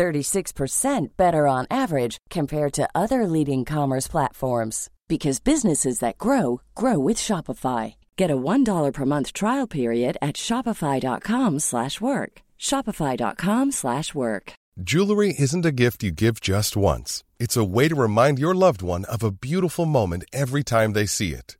36% better on average compared to other leading commerce platforms because businesses that grow grow with Shopify. Get a $1 per month trial period at shopify.com/work. shopify.com/work. Jewelry isn't a gift you give just once. It's a way to remind your loved one of a beautiful moment every time they see it.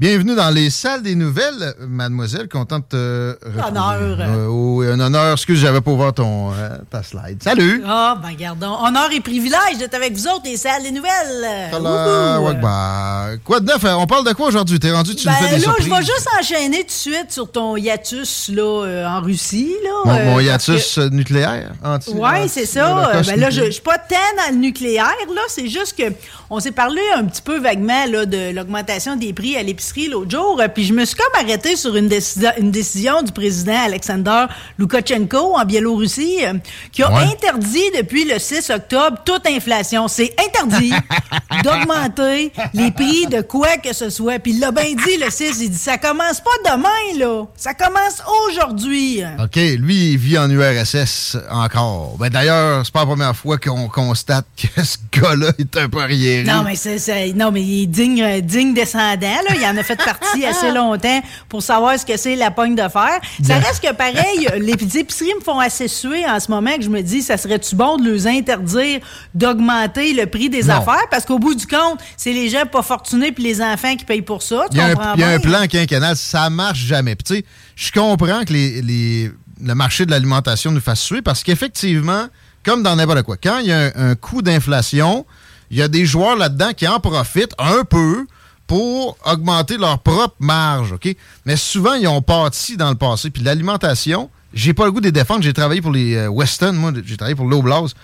Bienvenue dans les salles des nouvelles, mademoiselle. Contente de te. Honneur. Euh, oui, un honneur. Excuse, j'avais pas ouvert ton, euh, ta slide. Salut! Ah, ben gardons. Honneur et privilège d'être avec vous autres, les salles des nouvelles. Ouais, quoi de neuf? On parle de quoi aujourd'hui? T'es rendu, tu Ben nous fais des là, je vais juste enchaîner tout de suite sur ton hiatus là, euh, en Russie. Là, Mon, euh, mon hiatus euh, nucléaire? Anti, Oui, c'est ça. Ben là, je, je suis pas tant dans le nucléaire, là. C'est juste que on s'est parlé un petit peu vaguement là, de l'augmentation des prix à l'épicerie l'autre jour. euh, Puis je me suis comme arrêté sur une, décisi- une décision du président Alexander Loukachenko en Biélorussie euh, qui a Ouais. interdit depuis le 6 octobre toute inflation. C'est interdit d'augmenter les prix de quoi que ce soit. Puis il l'a bien dit, le 6, il dit ça commence pas demain, là. Ça commence aujourd'hui. OK, lui, il vit en URSS encore. Ben, D'ailleurs, c'est pas la première fois qu'on constate que ce gars-là est un peu arriéré. Non, mais c'est, non, mais il est digne, digne descendant, là. Il en a fait partie assez longtemps pour savoir ce que c'est la pogne de fer. Ça reste que pareil, les épiceries me font assez suer en ce moment que je me dis, ça serait-tu bon de leur interdire d'augmenter le prix des Non. affaires? Parce qu'au bout du compte, c'est les gens pas fortunés puis les enfants qui payent pour ça. Il y a, un, il y a un bien? plan quinquennal, ça marche jamais. Puis tu sais, je comprends que les, les- le marché de l'alimentation nous fasse suer parce qu'effectivement, comme dans n'importe quoi, quand il y a un, un coût d'inflation, il y a des joueurs là-dedans qui en profitent un peu pour augmenter leur propre marge, OK? Mais souvent, ils ont parti dans le passé. Puis l'alimentation, j'ai pas le goût de les défendre. J'ai travaillé pour les euh, Weston, moi, j'ai travaillé pour l'Oblast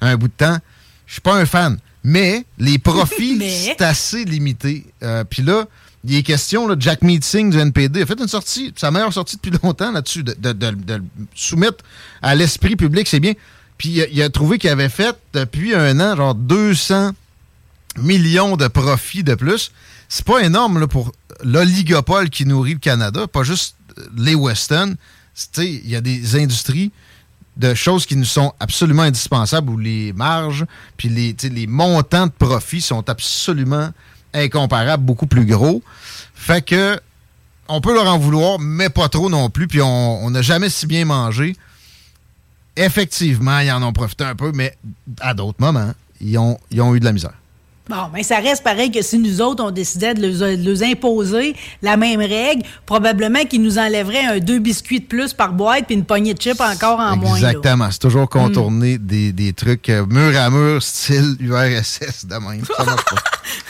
un bout de temps. Je suis pas un fan. Mais les profits, Mais- c'est assez limité. Euh, Puis là, il est question, là, Jack Meeting du NPD a fait une sortie, sa meilleure sortie depuis longtemps là-dessus, de, de- de- de le soumettre à l'esprit public, c'est bien. Puis il a, il a trouvé qu'il avait fait depuis un an, genre 200 millions de profits de plus. C'est pas énorme là, pour l'oligopole qui nourrit le Canada, pas juste euh, les Weston. Il y a des industries de choses qui nous sont absolument indispensables où les marges puis les, les montants de profit sont absolument incomparables, beaucoup plus gros. Fait que on peut leur en vouloir, mais pas trop non plus. Puis on n'a jamais si bien mangé. Effectivement, ils en ont profité un peu, mais à d'autres moments, ils ont, ils ont eu de la misère. Bon, mais ça reste pareil que si nous autres, on décidait de leur, de leur imposer la même règle, probablement qu'ils nous enlèveraient un deux biscuits de plus par boîte puis une poignée de chips encore en moins. Exactement. C'est toujours contourner des, des trucs euh, mur à mur, style URSS de même. Ça marche pas.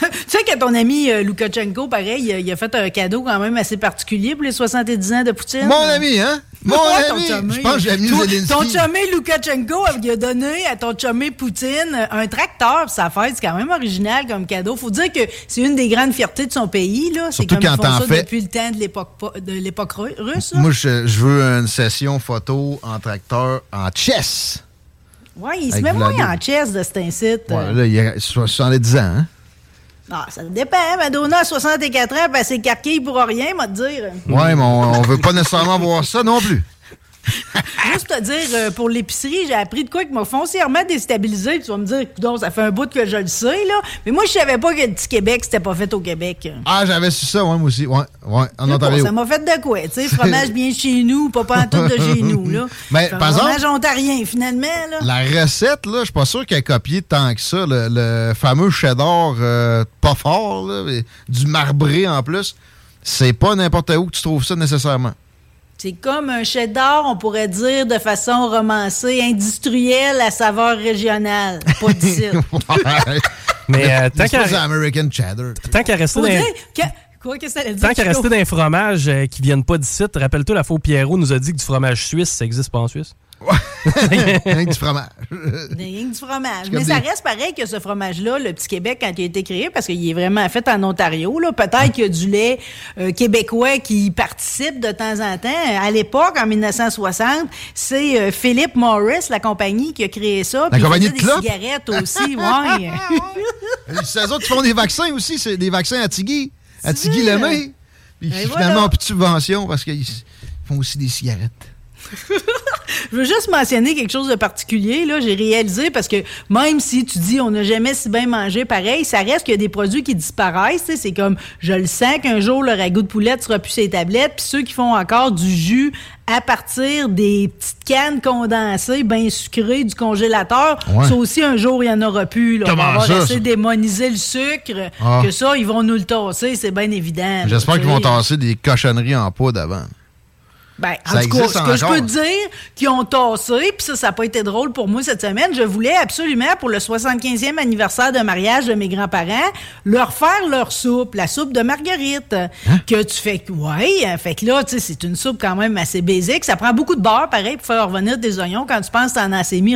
tu sais que ton ami euh, Loukachenko, pareil, il a, il a fait un cadeau quand même assez particulier pour les 70 ans de Poutine. Mon ami, hein? Mon Ouais, ami! chumé. Je pense que j'ai mis Toi, Zelensky. Ton chumé Loukachenko, il a donné à ton chumé Poutine un tracteur pour sa fête. C'est quand même original comme cadeau. Faut dire que c'est une des grandes fiertés de son pays. là. C'est Surtout comme ils quand font ça fais- depuis le temps de l'époque russe. là. Moi, je, je veux une session photo en tracteur en chess. Ouais, il se Avec met moins en chess de cet incite. Ouais, là, il a 70 ans, hein? Ah, ça dépend. Madonna a 64 ans, ben c'est carquille pour rien, m'a te dire. Ouais, mais on, on veut pas nécessairement voir ça non plus. Juste te dire, euh, pour l'épicerie, j'ai appris de quoi qui m'a foncièrement déstabilisé. Tu vas me dire, donc ça fait un bout que je le sais, là. Mais moi, je savais pas que le petit Québec, c'était pas fait au Québec. Ah, j'avais su ça, ouais, moi aussi. Ouais, ouais, en Bon, Ontario. ça m'a fait de quoi, tu sais, fromage bien chez nous, pas pantoute de chez nous, là. Mais, par exemple- fromage ontarien, finalement, là. La recette, là, je suis pas sûr qu'elle a copié tant que ça. Le, le fameux cheddar euh, pas fort, là, du marbré en plus. C'est pas n'importe où que tu trouves ça nécessairement. C'est comme un cheddar, on pourrait dire, de façon romancée, industrielle à saveur régionale. Pas d'ici. Mais euh, tant C'est qu'à American cheddar. tant qu'à rester dans... Quoi que ça allait dire? Tant qu'à rester dans les fromages euh, qui viennent pas d'ici, rappelle-toi, la faux Pierrot nous a dit que du fromage suisse, ça existe pas en Suisse. Rien que du fromage. Rien que du fromage. Mais ça des- reste pareil que ce fromage-là, le Petit Québec, quand il a été créé, parce qu'il est vraiment fait en Ontario. là. Peut-être qu'il y a du lait euh, québécois qui y participe de temps en temps. À l'époque, en 1960, c'est euh, Philip Morris, la compagnie, qui a créé ça. Il compagnie de clopes? des cigarettes aussi, ouais. C'est eux autres qui font des vaccins aussi. C'est des vaccins à Tigui. À C'est Tigui vrai. Lemay. Puis Ben finalement, voilà. plus de subvention parce qu'ils font aussi des cigarettes. Je veux juste mentionner quelque chose de particulier. Là, j'ai réalisé parce que même si tu dis on n'a jamais si bien mangé pareil, ça reste qu'il y a des produits qui disparaissent. C'est comme je le sens qu'un jour le ragoût de poulette sera plus ses tablettes. Puis ceux qui font encore du jus à partir des petites cannes condensées, bien sucrées du congélateur, Ouais. ça aussi un jour il y en aura plus. Là. Comment on va essayer de démoniser le sucre, Ah. que ça ils vont nous le tasser, c'est bien évident. J'espère qu'ils vont tasser des cochonneries en poudre avant. Ben, en Ça tout cas, ce que je peux te dire, qu'ils ont tassé, puis ça, ça n'a pas été drôle pour moi cette semaine. Je voulais absolument, pour le 75e anniversaire de mariage de mes grands-parents, leur faire leur soupe, la soupe de marguerite. Hein? Que tu fais, ouais, fait que là, tu sais, c'est une soupe quand même assez basique. Ça prend beaucoup de beurre, pareil, pour faire revenir des oignons quand tu penses que t'en as assez mis.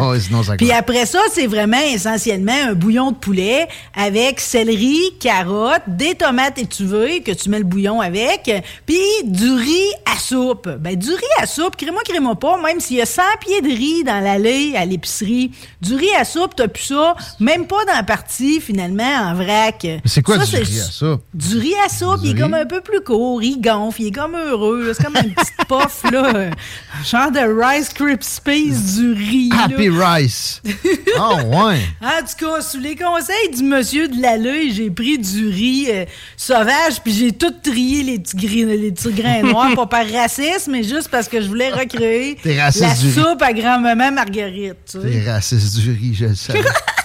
Ouais, sinon ça Puis après ça, c'est vraiment essentiellement un bouillon de poulet avec céleri, carottes, des tomates étuvées que tu mets le bouillon avec, puis du riz à soupe. Ben du riz à soupe, crée-moi, crée-moi pas, même s'il y a 100 pieds de riz dans l'allée à l'épicerie, du riz à soupe, t'as plus ça, même pas dans la partie finalement en vrac. Mais c'est quoi Ça, du riz à soupe? Du riz à soupe, Du il est comme un peu plus court, il gonfle, il est comme heureux, c'est comme une petite puff là, genre de Rice Krispies du riz. là. Happy Rice. oh, ouais. En tout cas, sous les conseils du monsieur de l'allée, j'ai pris du riz euh, sauvage, puis j'ai tout trié les petits, gris- les petits grains noirs, pas par racisme, mais juste parce que je voulais recréer raciste la riz. soupe à grand-maman Marguerite. tu sais. T'es raciste du riz, je le savais.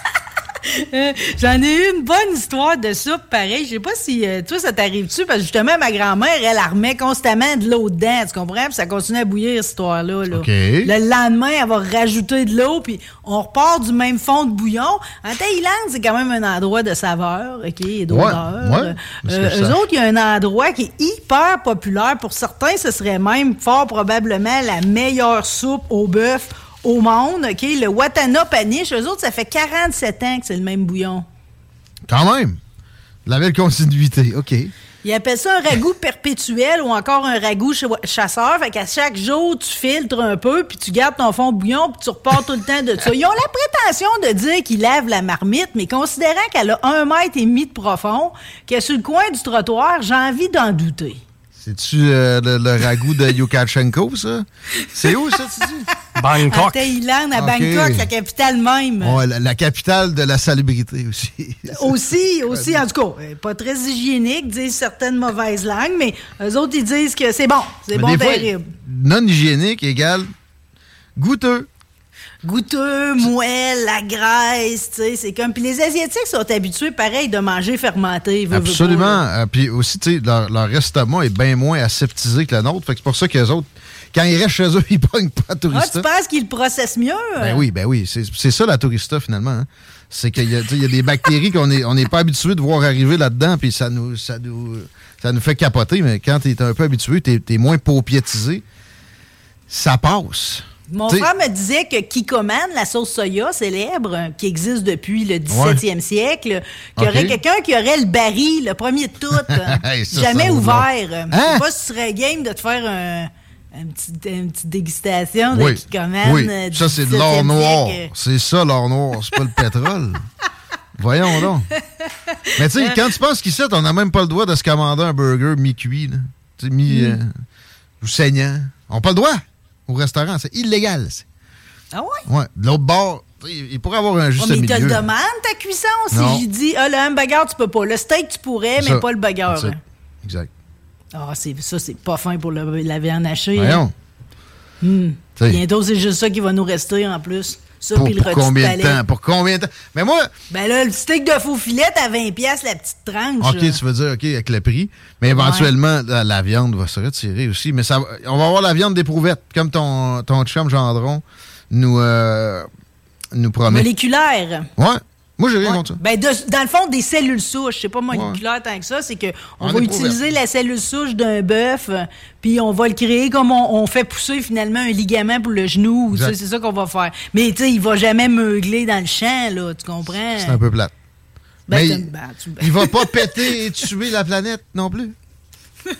Euh, J'en ai eu une bonne histoire de soupe, pareil. Je sais pas si euh, toi, ça t'arrive-tu, parce que justement, ma grand-mère, elle armait constamment de l'eau dedans, tu comprends? Puis ça continue à bouillir, cette histoire-là. là. Le lendemain, elle va rajouter de l'eau, puis on repart du même fond de bouillon. En Thaïlande, c'est quand même un endroit de saveur, OK, et d'odeur. Ouais, ouais. Euh, eux autres, il y a un endroit qui est hyper populaire. Pour certains, ce serait même fort probablement la meilleure soupe au bœuf au monde, OK? Le Watana Paniche, eux autres, ça fait 47 ans que c'est le même bouillon. Quand même. La belle continuité. OK. Ils appellent ça un ragoût perpétuel ou encore un ragoût cha- chasseur. Fait qu'à chaque jour, tu filtres un peu, puis tu gardes ton fond bouillon, puis tu repars tout le temps de ça. Ils ont la prétention de dire qu'ils lavent la marmite, mais considérant qu'elle a un mètre et demi de profond, qu'elle est sur le coin du trottoir, j'ai envie d'en douter. C'est-tu euh, le, le ragoût de Yukachenko, ça? C'est où, ça, tu dis? À Bangkok. Thaïlande, à Ok. Bangkok, la capitale même. Ouais, la, la capitale de la salubrité aussi. Aussi, aussi, en tout cas, euh, pas très hygiénique, disent certaines mauvaises langues, mais eux autres, ils disent que c'est bon, c'est bon, terrible. non hygiénique égale goûteux. goûteux, moelle, la graisse, tu sais, c'est comme... Puis les Asiatiques sont habitués, pareil, de manger fermenté. veux, veux Absolument. pas. Euh, Puis aussi, tu sais, leur, leur estomac est bien moins aseptisé que le nôtre. Fait que c'est pour ça que les autres, quand ils restent chez eux, ils pognent pas de Ah, tourista. tu penses qu'ils le processent mieux? Ben oui, ben oui. C'est ça la tourista, finalement. hein. C'est qu'il y, y a des bactéries qu'on n'est on pas habitué de voir arriver là-dedans, puis ça nous, ça, nous, ça nous fait capoter. Mais quand tu es un peu habitué, tu es, moins paupiétisé, ça passe. Mon frère me disait que Kikoman, la sauce soya célèbre, euh, qui existe depuis le 17e siècle, qu'il y aurait quelqu'un qui aurait le baril, le premier de tout, Hey, ça, jamais ça ouvert. Je Hein? sais pas si tu serais game de te faire un, un petit- une petite dégustation de Oui, oui. euh, ça, c'est de l'or 17e noir. C'est ça, l'or noir. C'est pas le pétrole. Voyons donc. Mais tu sais, quand tu penses qu'ici, on n'a même pas le droit de se commander un burger mi-cuit, là. Tu sais, mi... Mm. euh, ou saignant. On n'a pas le droit. au restaurant. C'est illégal. Ah ouais? Ouais. De l'autre bord, il pourrait avoir un juste Oh, mais te milieu. le demande, ta cuisson. Si je dis, ah, le hamburger, tu peux pas. Le steak, tu pourrais, mais ça. pas le burger. Exact. Ah, c'est ça, c'est pas fin pour le- la viande hachée. Voyons. T'sais, Bientôt, c'est juste ça qui va nous rester en plus. Ça, Pour, puis le pour de combien de temps? Pour combien de temps? Mais moi, Ben là, le steak de faux filet à 20$, piastres, la petite tranche. OK, là. tu veux dire, OK, avec le prix. Mais éventuellement, la, la viande va se retirer aussi. Mais ça, on va avoir la viande d'éprouvette, comme ton, ton chum Gendron nous, euh, nous promet. Moléculaire. Ouais. Moi, j'ai rien Ouais. contre ça. Ben, de- dans le fond, des cellules souches. C'est pas moléculaire tant que ça. C'est qu'on En va utiliser la cellule souche d'un bœuf, euh, puis on va le créer comme on, on fait pousser finalement un ligament pour le genou. C'est ça qu'on va faire. Mais tu sais, il va jamais meugler dans le champ, là. Tu comprends? C'est un peu plate. Ben, Mais il, ben, tu- il va pas péter et tuer la planète non plus.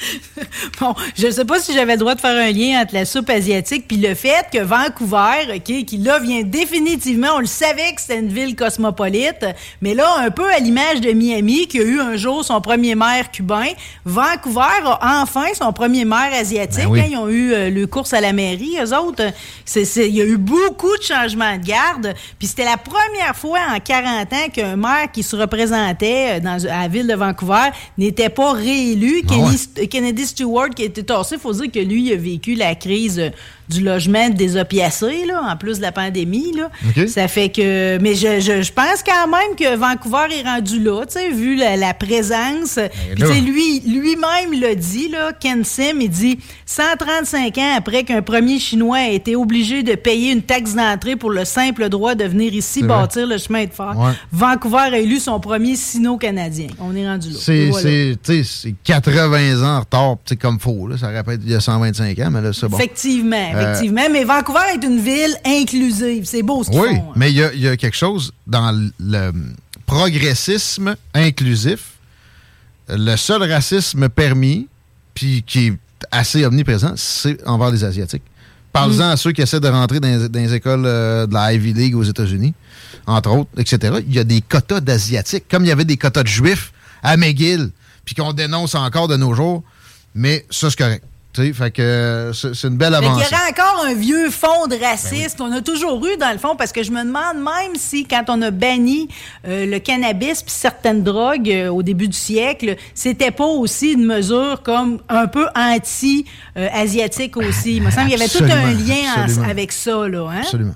Bon, je sais pas si j'avais le droit de faire un lien entre la soupe asiatique puis le fait que Vancouver, OK, qui là vient définitivement, on le savait que c'était une ville cosmopolite, mais là, un peu à l'image de Miami, qui a eu un jour son premier maire cubain, Vancouver a enfin son premier maire asiatique. Ben oui. hein, ils ont eu euh, le course à la mairie, eux autres. C'est, il y a eu beaucoup de changements de garde, puis c'était la première fois en 40 ans qu'un maire qui se représentait euh, dans, à la ville de Vancouver n'était pas réélu. Ah ouais. Kennedy Stewart qui a été tassé, il faut dire que lui, il a vécu la crise euh, du logement des opiacés, là, en plus de la pandémie. Là. Ça fait que. Mais je, je, je pense quand même que Vancouver est rendu là, tu sais, vu la, la présence. Puis, sais, là. lui, lui-même l'a dit, là, Ken Sim, il dit 135 ans après qu'un premier Chinois a été obligé de payer une taxe d'entrée pour le simple droit de venir ici vrai. bâtir le chemin de fer, Ouais. Vancouver a élu son premier sino-canadien. On est rendu là. Voilà. c'est 80 ans en retard, comme faux. Là. Ça répète il y a 125 ans, mais là, c'est bon. Effectivement, Euh, effectivement. Mais Vancouver est une ville inclusive. C'est beau ce qu'ils Oui, font. hein. mais il y a, il y a quelque chose dans le- progressisme inclusif. Le seul racisme permis, puis qui est assez omniprésent, c'est envers les Asiatiques. Parlez-en Mm. à ceux qui essaient de rentrer dans, les- dans les écoles euh, de la Ivy League aux États-Unis, entre autres, etc. Il y a des quotas d'Asiatiques, comme il y avait des quotas de Juifs à McGill, puis qu'on dénonce encore de nos jours. Mais ça, c'est correct. Tu sais, fait que euh, c'est une belle avancée. y aurait encore un vieux fond de Ben racisme. On a toujours eu, dans le fond, parce que je me demande même si, quand on a banni euh, le cannabis puis certaines drogues euh, au début du siècle, c'était pas aussi une mesure comme un peu anti-asiatique aussi. Il me semble qu'il y avait tout un lien en- avec ça, là. Hein? Absolument.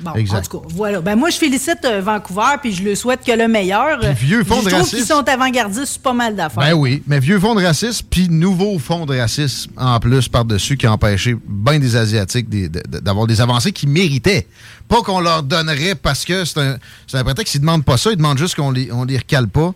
Bon, Exact. en tout cas, voilà. Ben moi, je félicite euh, Vancouver, puis je le souhaite que le meilleur. Puis vieux fond je de trouve racisme. qu'ils sont avant-gardistes sur pas mal d'affaires. Ben oui, mais vieux fonds de racisme, puis nouveau fonds de racisme en plus par-dessus qui a empêché bien des Asiatiques d'avoir des avancées qu'ils méritaient. Pas qu'on leur donnerait parce que c'est un, c'est un prétexte. Ils demandent pas ça, ils demandent juste qu'on les, on les recale pas.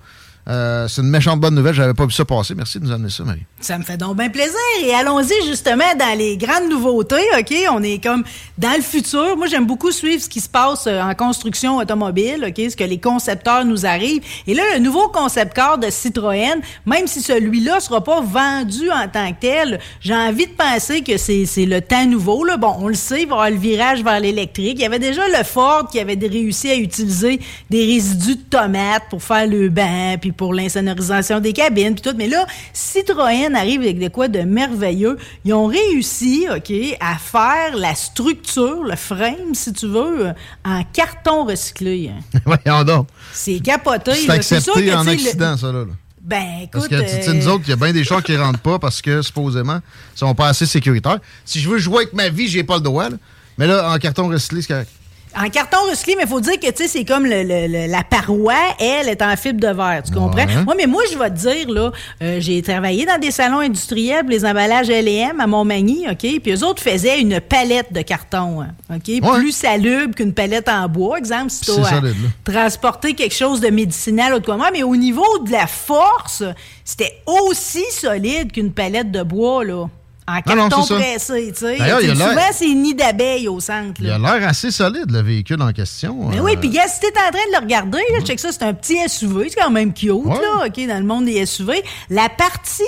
Euh, c'est une méchante bonne nouvelle, j'avais pas vu ça passer. Merci de nous amener ça, Marie. Ça me fait donc bien plaisir. Et allons-y justement dans les grandes nouveautés, OK? On est comme dans le futur. Moi, j'aime beaucoup suivre ce qui se passe euh, en construction automobile, OK? Ce que les concepteurs nous arrivent. Et là, le nouveau concept car de Citroën, même si celui-là sera pas vendu en tant que tel, j'ai envie de penser que c'est c'est le temps nouveau. Là. Bon, on le sait, il va y avoir le virage vers l'électrique. Il y avait déjà le Ford qui avait réussi à utiliser des résidus de tomates pour faire le banc, puis pour l'insonorisation des cabines, puis tout. Mais là, Citroën arrive avec de quoi de merveilleux. Ils ont réussi, OK, à faire la structure, le frame, si tu veux, en carton recyclé. hein. Voyons donc. C'est capoté. C'est accepté que, en le- accident, ça, là. Ben, écoute... Parce que, tu sais, nous autres, il y a bien des choses qui rentrent pas parce que, supposément, ils sont pas assez sécuritaires. Si je veux jouer avec ma vie, j'ai pas le droit, là. Mais là, en carton recyclé, c'est correct. En carton recyclé, mais il faut dire que, tu sais, c'est comme le- le- le- la paroi, elle, est en fibre de verre. Tu comprends? Ouais. Moi, mais moi, je vais te dire, là, euh, j'ai travaillé dans des salons industriels pour les emballages L&M à Montmagny, OK? Puis eux autres faisaient une palette de carton, hein, OK? Ouais. Plus salubre qu'une palette en bois, exemple, si tu là. transporter quelque chose de médicinal ou de quoi. Mais au niveau de la force, c'était aussi solide qu'une palette de bois, là. En non, carton c'est ça. pressé, Souvent, c'est nid d'abeilles au centre, Il a l'air assez solide, le véhicule en question. Mais Euh, oui, puis gars, si t'es en train de le regarder, là, check ça, c'est un petit SUV, c'est quand même cute, Ouais. là, OK, dans le monde des SUV. La partie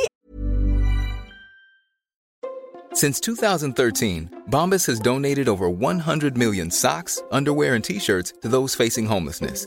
Since 2013, Bombas has donated over 100 million socks, underwear, and t shirts to those facing homelessness.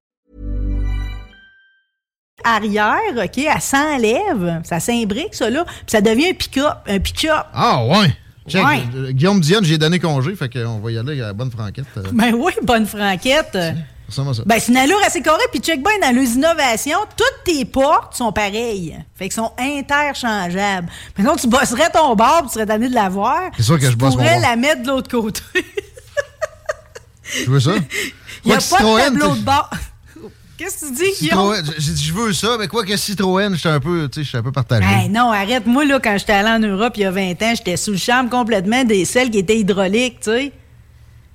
Arrière, OK, elle s'enlève, ça s'imbrique, ça, là, puis ça devient un pick-up, un pick-up. Ah, ouais. Check, Ouais. euh, Guillaume Dionne, j'ai donné congé, fait qu'on va y aller à la bonne franquette. euh, Ben oui, bonne franquette. ça. Ben, c'est une allure assez correcte. Puis check bien, dans les innovations, toutes tes portes sont pareilles. Fait qu'elles sont interchangeables. Maintenant, tu bosserais ton bar, tu serais tanné de la voir. C'est sûr que tu je bosse mon pourrais bar. la mettre de l'autre côté. Tu veux ça? Il n'y a pas de tableau de bord. Qu'est-ce que tu dis, Guillaume? J'ai dit, je veux ça, mais quoi que Citroën, j'étais un peu, tu sais, un peu partagé. Hey, non, arrête. Moi, là, quand j'étais allé en Europe il y a 20 ans, j'étais sous le charme complètement des celles qui étaient hydrauliques, tu sais.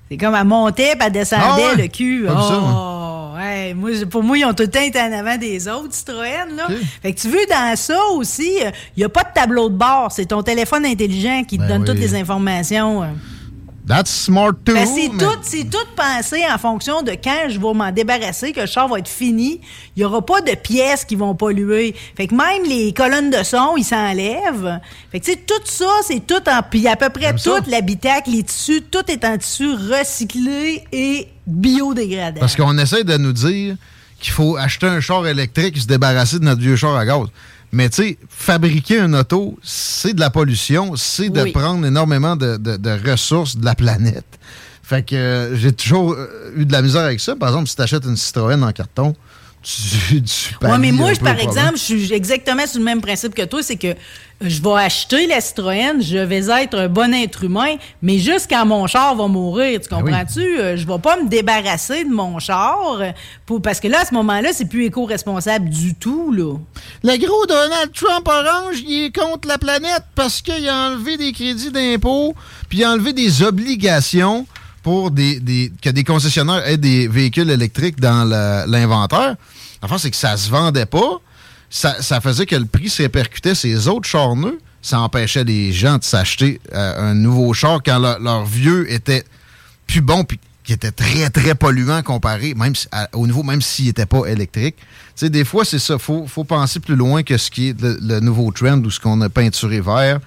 C'est comme elle montait puis elle descendait Ah ouais? le cul. Pas ça, oh, ouais. Moi, pour moi, ils ont tout le temps été en avant des autres, Citroën, là. Fait que tu veux, dans ça aussi, il n'y a pas de tableau de bord. C'est ton téléphone intelligent qui te Ben donne oui. toutes les informations. That's smart too. Ben, c'est mais- tout, c'est tout pensé en fonction de quand je vais m'en débarrasser, que le char va être fini. Il n'y aura pas de pièces qui vont polluer. Fait que même les colonnes de son, ils s'enlèvent. Fait que tu tout ça, c'est tout en... Puis à peu près tout, l'habitacle, les tissus, tout est en tissu recyclé et biodégradable. Parce qu'on essaie de nous dire qu'il faut acheter un char électrique et se débarrasser de notre vieux char à gaz. Mais tu sais, fabriquer un auto, c'est de la pollution, c'est de Oui. prendre énormément de, de- de ressources de la planète. Fait que euh, j'ai toujours euh, eu de la misère avec ça. Par exemple, si tu achètes une Citroën en carton, tu, tu Ouais, mais moi, je, par exemple, je suis exactement sur le même principe que toi, c'est que je vais acheter la Citroën, je vais être un bon être humain, mais juste quand mon char va mourir, tu Ben oui. comprends-tu? Euh, Je vais pas me débarrasser de mon char, pour, parce que là, à ce moment-là, c'est plus éco-responsable du tout, là. Le gros Donald Trump orange, il est contre la planète parce qu'il a enlevé des crédits d'impôt, puis il a enlevé des obligations pour des, des- que des concessionnaires aient des véhicules électriques dans la- l'inventaire. Enfin, c'est que ça se vendait pas. Ça, faisait que le prix se répercutait sur autres chars neufs. Ça empêchait les gens de s'acheter euh, un nouveau char quand leur, vieux était plus bon qui était très, très polluant comparé, même si- à- au niveau, même s'il n'était pas électrique. Tu sais, des fois, c'est ça. faut, faut penser plus loin que ce qui est le, le nouveau trend ou ce qu'on a peinturé vert.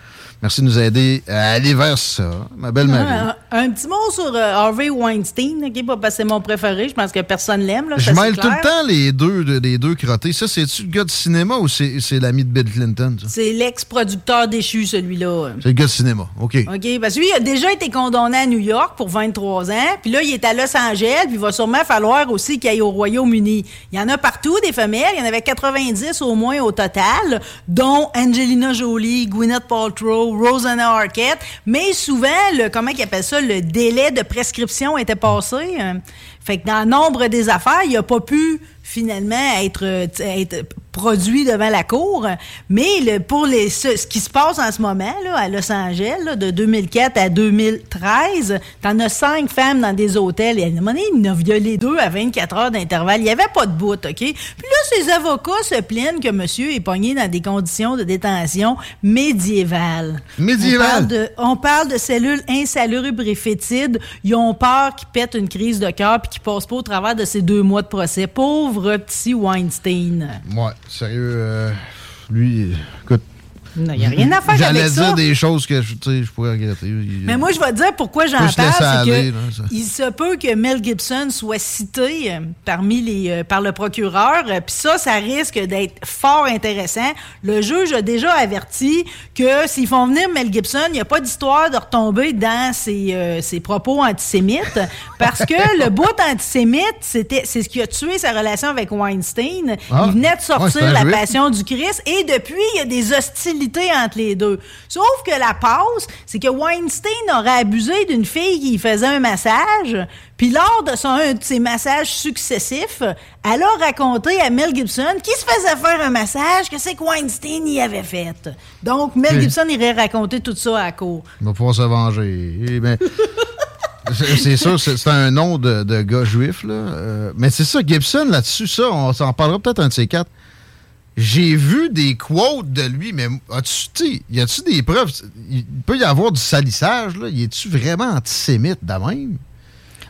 Merci de nous aider à aller vers ça, ma belle Marie. Un, un petit mot sur euh, Harvey Weinstein, OK? Pas parce que c'est mon préféré, je pense que personne l'aime. Je mêle tout le temps les deux, de- les deux crottés. Ça, c'est-tu le gars de cinéma ou c'est l'ami de Bill Clinton? C'est l'ex-producteur déchu, celui-là. C'est le gars de cinéma. OK. OK, parce que lui, il a déjà été condamné à New York pour 23 ans, puis là, il est à Los Angeles, puis il va sûrement falloir aussi qu'il aille au Royaume-Uni. Il y en a partout, des femelles, il y en avait 90 au moins au total, dont Angelina Jolie, Gwyneth Paltrow, Rosanna Arquette, mais souvent, le, comment ils appellent ça, le délai de prescription était passé. hein. Fait que dans nombre des affaires, il n'a pas pu finalement être, euh, être produit devant la cour. Mais le- pour les, ce, ce qui se passe en ce moment là, à Los Angeles, là, de 2004 à 2013, t'en as cinq femmes dans des hôtels. Et à un moment donné, il en a violé deux à 24 heures d'intervalle. Il n'y avait pas de bout, OK? Puis là, ses avocats se plaignent que monsieur est pogné dans des conditions de détention médiévales. Médiévales? On parle de, on parle de cellules insalubres et fétides. Ils ont peur qu'il pète une crise de cœur puis qu'il passe pas au travers de ces deux mois de procès. Pauvre petit Weinstein. Ouais, sérieux, euh, lui, écoute. Il n'y a rien à faire J'allais avec dire ça. des choses que je, je pourrais regretter. Mais moi, je vais te dire pourquoi j'en parle. C'est il se peut que Mel Gibson soit cité euh, parmi les, euh, par le procureur. euh, Puis ça, ça risque d'être fort intéressant. Le juge a déjà averti que s'ils font venir Mel Gibson, il n'y a pas d'histoire de retomber dans ses, euh, ses propos antisémites. Parce que le bout antisémite, c'était, c'est ce qui a tué sa relation avec Weinstein. Ah. Il venait de sortir La. Passion du Christ. Et depuis, il y a des hostilités entre les deux. Sauf que la passe, c'est que Weinstein aurait abusé d'une fille qui faisait un massage, puis lors de son un de ses massages successifs, elle a raconté à Mel Gibson qui se faisait faire un massage que c'est que Weinstein y avait fait. Donc Mel Oui. Gibson irait raconter tout ça à la cour. Il va pouvoir se venger. Eh ben, c'est sûr, c'est c'est un nom de, de gars juif, là. Euh, mais c'est ça, Gibson, là-dessus, ça, on s'en parlera peut-être un de ces quatre. J'ai vu des quotes de lui, mais as-tu, y a-tu des preuves? Il peut y avoir du salissage, là. Y est-tu vraiment antisémite de même?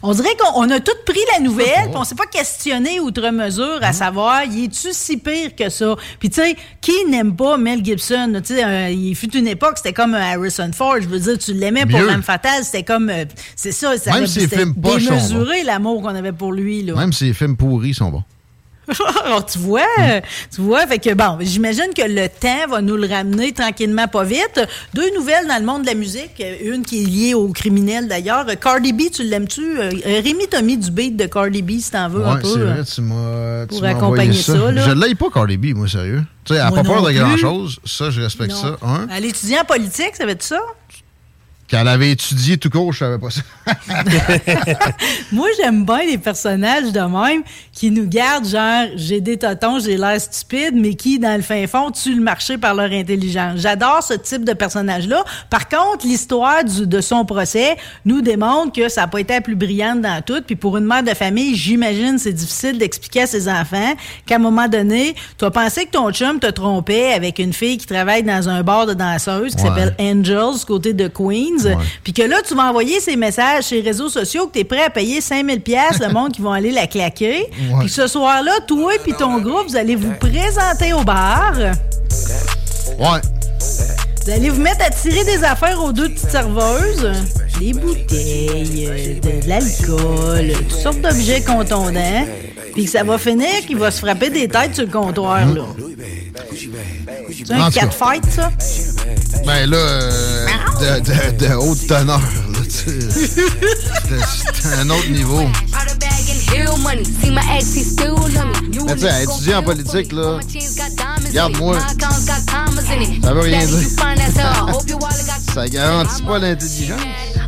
On dirait qu'on on a tout pris la nouvelle, puis on s'est pas questionné outre mesure à savoir, y est-tu si pire que ça? Puis tu sais, qui n'aime pas Mel Gibson? Tu sais, euh, il fut une époque, c'était comme euh, Harrison Ford. Je veux dire, tu l'aimais pour l'âme fatale, c'était comme, euh, c'est ça, ça Même avait- films démesuré l'amour qu'on avait pour lui là. Même si les films pourris sont bons. Alors, tu vois, tu vois, fait que bon, j'imagine que le temps va nous le ramener tranquillement, pas vite. Deux nouvelles dans le monde de la musique, une qui est liée aux criminels d'ailleurs. Cardi B, tu l'aimes-tu? Euh, Rémi t'a mis du beat de Cardi B si t'en veux un peu. c'est euh. vrai, tu m'as. pour accompagner ça. ça, là. Je l'aille pas, Cardi B, moi, sérieux. Tu sais, elle n'a pas peur de grand-chose. Ça, je respecte Non. ça. Un. À l'étudiant politique, ça va être ça? Qu'elle avait étudié tout court, je savais pas ça. Moi, j'aime bien les personnages de même qui nous gardent, genre, j'ai des totons, j'ai l'air stupide, mais qui, dans le fin fond, tuent le marché par leur intelligence. J'adore ce type de personnage-là. Par contre, l'histoire de son procès nous démontre que ça n'a pas été la plus brillante dans tout. Puis pour une mère de famille, j'imagine c'est difficile d'expliquer à ses enfants qu'à un moment donné, tu as pensé que ton chum te trompait avec une fille qui travaille dans un bar de danseuses qui Ouais. s'appelle Angels, du côté de Queens. Puis que là, tu vas envoyer ces messages sur les réseaux sociaux que tu es prêt à payer 5000 pièces le monde qui vont aller la claquer. Puis ce soir-là, toi et ton groupe, vous allez vous présenter au bar. Ouais. Vous allez vous mettre à tirer des affaires aux deux petites serveuses. Des bouteilles, de, de l'alcool, toutes sortes d'objets contondants. Puis que ça va finir qu'il va se frapper des têtes sur le comptoir, là. C'est un cat fight, ça? Ben là, euh, de, de, de haute teneur, là, tu. C'est- un autre niveau. Mais tu sais, étudier en politique, là, regarde-moi, ça veut rien dire. Ça garantit pas l'intelligence.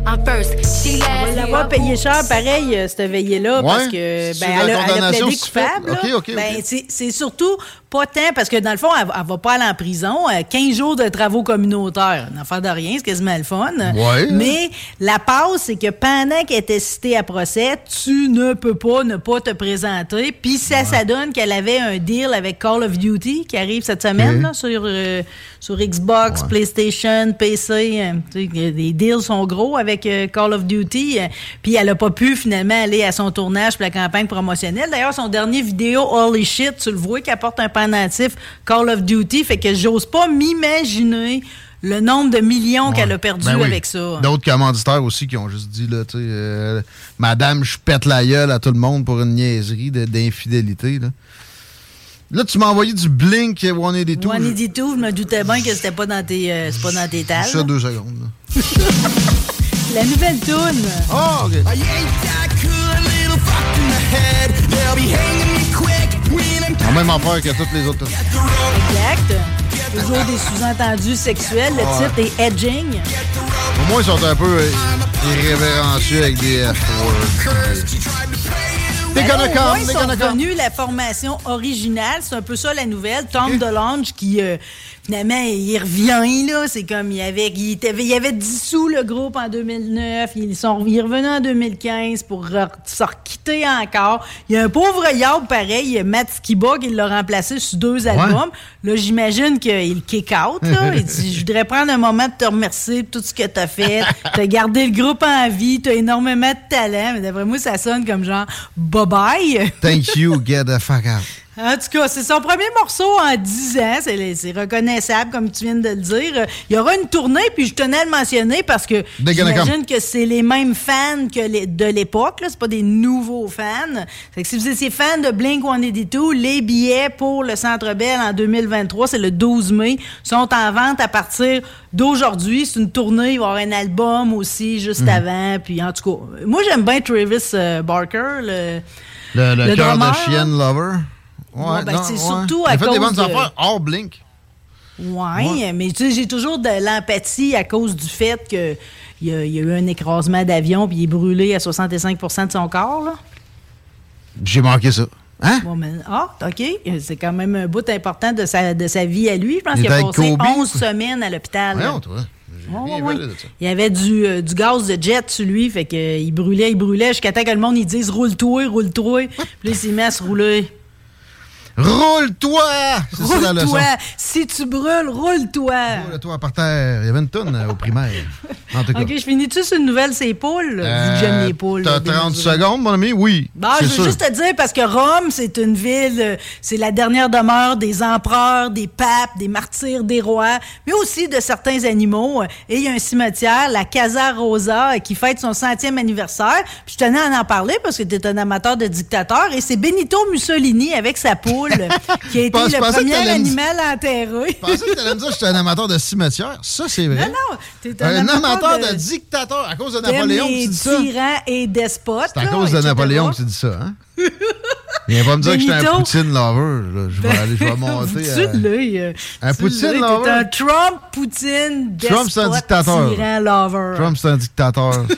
On va l'avoir payé cher, pareil, euh, cette veillée-là, Ouais. parce que ben, elle, a, elle a plaidé coupable. là. OK, OK, OK. Ben, c'est- c'est surtout pas tant, parce que dans le fond, elle, elle va pas aller en prison. Euh, 15 jours de travaux communautaires, affaire de rien, c'est quasiment le fun. Ouais. Mais la passe, c'est que pendant qu'elle était citée à procès, tu ne peux pas ne pas te présenter. Puis ça, ça donne qu'elle avait un deal avec Call of Duty qui arrive cette semaine là, sur, euh, sur Xbox, PlayStation, PC. euh, tu sais, les deals sont gros avec euh, Call of Duty. euh, Puis elle a pas pu finalement aller à son tournage pour la campagne promotionnelle. D'ailleurs, son dernier vidéo, Holy Shit, tu le vois qui apporte un Call of Duty. Fait que j'ose pas m'imaginer le nombre de millions qu'elle a perdu Ben oui. avec ça. D'autres commanditaires aussi qui ont juste dit, là, tu sais, euh, Madame, je pète la gueule à tout le monde pour une niaiserie d'infidélité, là. Là, tu m'as envoyé du Blink 182. One Edit Two, je me doutais bien que c'était pas dans tes, euh, c'est pas dans tes tables. Ça, deux secondes. là. La nouvelle toune. Ah, OK. En même affaire que toutes les autres. Exact. Toujours des sous-entendus sexuels. Le titre est Edging. Au moins, ils sont un peu euh, irrévérencieux avec des F-words. They're gonna Ben, come, they're ils gonna come. la formation originale. C'est un peu ça la nouvelle. Tom DeLonge qui, euh, finalement, il revient, là. C'est comme, il avait, il, il avait dissous le groupe en 2009. Ils sont, il est revenu en 2015 pour se quitter encore. Il y a un pauvre yard pareil, Matt Skiba, qui l'a remplacé sur deux albums. Là, j'imagine qu'il kick out, là. Il dit, je voudrais prendre un moment de te remercier pour tout ce que t'as fait. T'as gardé le groupe en vie. T'as énormément de talent. Mais d'après moi, ça sonne comme genre, bye-bye. Thank you, get the fuck out. En tout cas, c'est son premier morceau en 10 ans. C'est reconnaissable, comme tu viens de le dire. Il y aura une tournée, puis je tenais à le mentionner parce que j'imagine que c'est les mêmes fans que les- de l'époque. C'est pas des nouveaux fans. Fait que si vous étiez fan de Blink-182, les billets pour le Centre Bell en 2023, c'est le 12 mai, sont en vente à partir d'aujourd'hui. C'est une tournée. Il va y avoir un album aussi juste Mhm. avant. Puis en tout cas, moi, j'aime bien Travis euh, Barker, le... Le, le Le cœur de chienne lover. Ouais, ben, c'est surtout à fait des cause bonnes de- affaires hors Blink. Ouais, mais tu sais, j'ai toujours de l'empathie à cause du fait que il y, y a eu un écrasement d'avion puis il est brûlé à 65% de son corps. J'ai manqué ça. Hein? Bon, mais- ah, OK. C'est quand même un bout important de sa, de sa vie à lui. Je pense Il qu'il a passé Kobe, 11 quoi. semalà, à l'hôpital. Toi. Ouais, ouais. Il y avait du, euh, du gaz de jet sur lui, fait que, euh, il brûlait, il brûlait, jusqu'à temps que le monde dise roule-toi, roule-toi. Puis là, il s'est mis à se rouler. Roule-toi! Roule-toi! Si tu brûles, roule-toi! Roule-toi par terre. Il y avait une tonne euh, au primaire. En tout cas. OK, je finis-tu sur une nouvelle, c'est poules? Vu que j'aime les poules. Euh, T'as là, 30 démesurées. secondes, mon ami? Oui. Bon, c'est je veux sûr. juste te dire, parce que Rome, c'est une ville, euh, c'est la dernière demeure des empereurs, des papes, des martyrs, des rois, mais aussi de certains animaux. Et il y a un cimetière, la Casa Rosa, euh, qui fête son centième anniversaire. Puis je tenais à en parler parce que tu es un amateur de dictateur. Et c'est Benito Mussolini avec sa poule, qui a été pense- je le premier animal enterré. Je pensais que t'allais me dire que j'étais un amateur de cimetière. Ça, c'est vrai. Non, non, t'es un, un amateur amateur de... de- dictateur. À cause de Napoléon, tu dis ça. tyrans et despotes. C'est à cause de. Napoléon que tu dis ça, hein? Viens pas me dire que j'étais un Benito. Poutine lover. là. Je vais aller, je vais monter. Tu euh, un tu Poutine lover? Un Trump, Poutine, Trump, c'est un despote, dictateur. tyran, lover. Trump, c'est un dictateur.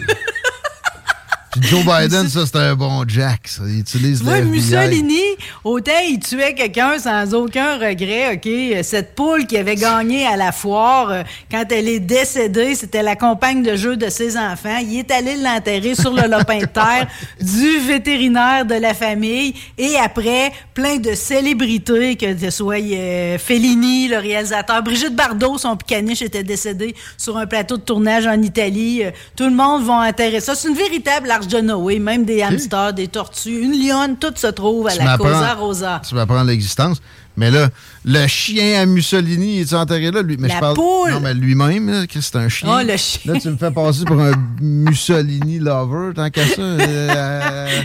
Joe Biden, ça, c'est un bon Jack. ça. Il utilise le. Mussolini, autant il tuait quelqu'un sans aucun regret, OK? Cette poule qui avait gagné à la foire, euh, quand elle est décédée, c'était la compagne de jeu de ses enfants. Il est allé l'enterrer sur le lopin de terre du vétérinaire de la famille. Et après, plein de célébrités, que ce soit euh, Fellini, le réalisateur, Brigitte Bardot, son picaniche, était décédée sur un plateau de tournage en Italie. Euh, Tout le monde va enterrer ça. C'est une véritable de Noé, même des hamsters, des tortues, une lionne, tout se trouve à Tu la Cosa Rosa. Tu m'apprends l'existence. Mais là, le chien à Mussolini, il est enterré là? Lui? Mais La je parle... poule! Non, mais lui-même, Chris, c'est un chien. Oh, le chien. Là, tu me fais passer pour un Mussolini lover, tant qu'à ça. euh,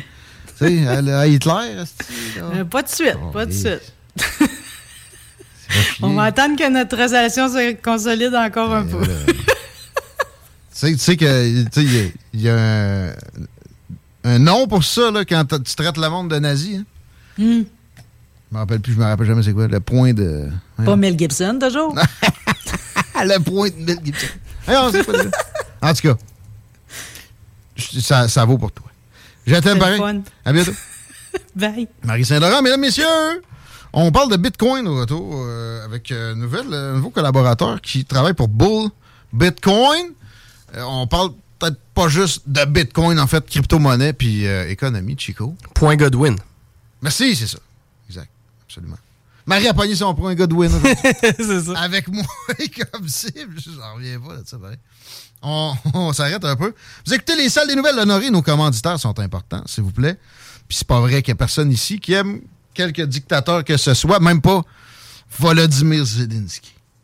tu sais, à, Hitler, Euh, pas de suite, pas de oui. suite. On va attendre que notre relation se consolide encore un peu. Tu sais, tu sais que il y a- il y, a un, un nom pour ça là, quand tu traites le monde de nazi. Hein? Hmm. Je me rappelle plus, je me rappelle jamais c'est quoi. Le point de. Pas Mel Gibson, toujours? Le point de Mel Gibson. En tout cas, ça, ça vaut pour toi. Je t'aime pareil. À bientôt. Bye. Marie Saint-Laurent, mesdames, messieurs, on parle de Bitcoin au retour euh, avec euh, un nouveau collaborateur qui travaille pour Bull Bitcoin. Euh, on parle peut-être pas juste de Bitcoin, en fait, crypto-monnaie puis euh, économie, Chico. Point Godwin. Merci, c'est ça. Exact, absolument. Marie a pogné son point Godwin. c'est ça. avec moi comme cible. J'en reviens pas de ça, pareil. On, on s'arrête un peu. Vous écoutez les salles des nouvelles honorées. Nos commanditaires sont importants, s'il vous plaît. Puis c'est pas vrai qu'il y a personne ici qui aime quelque dictateur que ce soit, même pas Volodymyr Zelensky.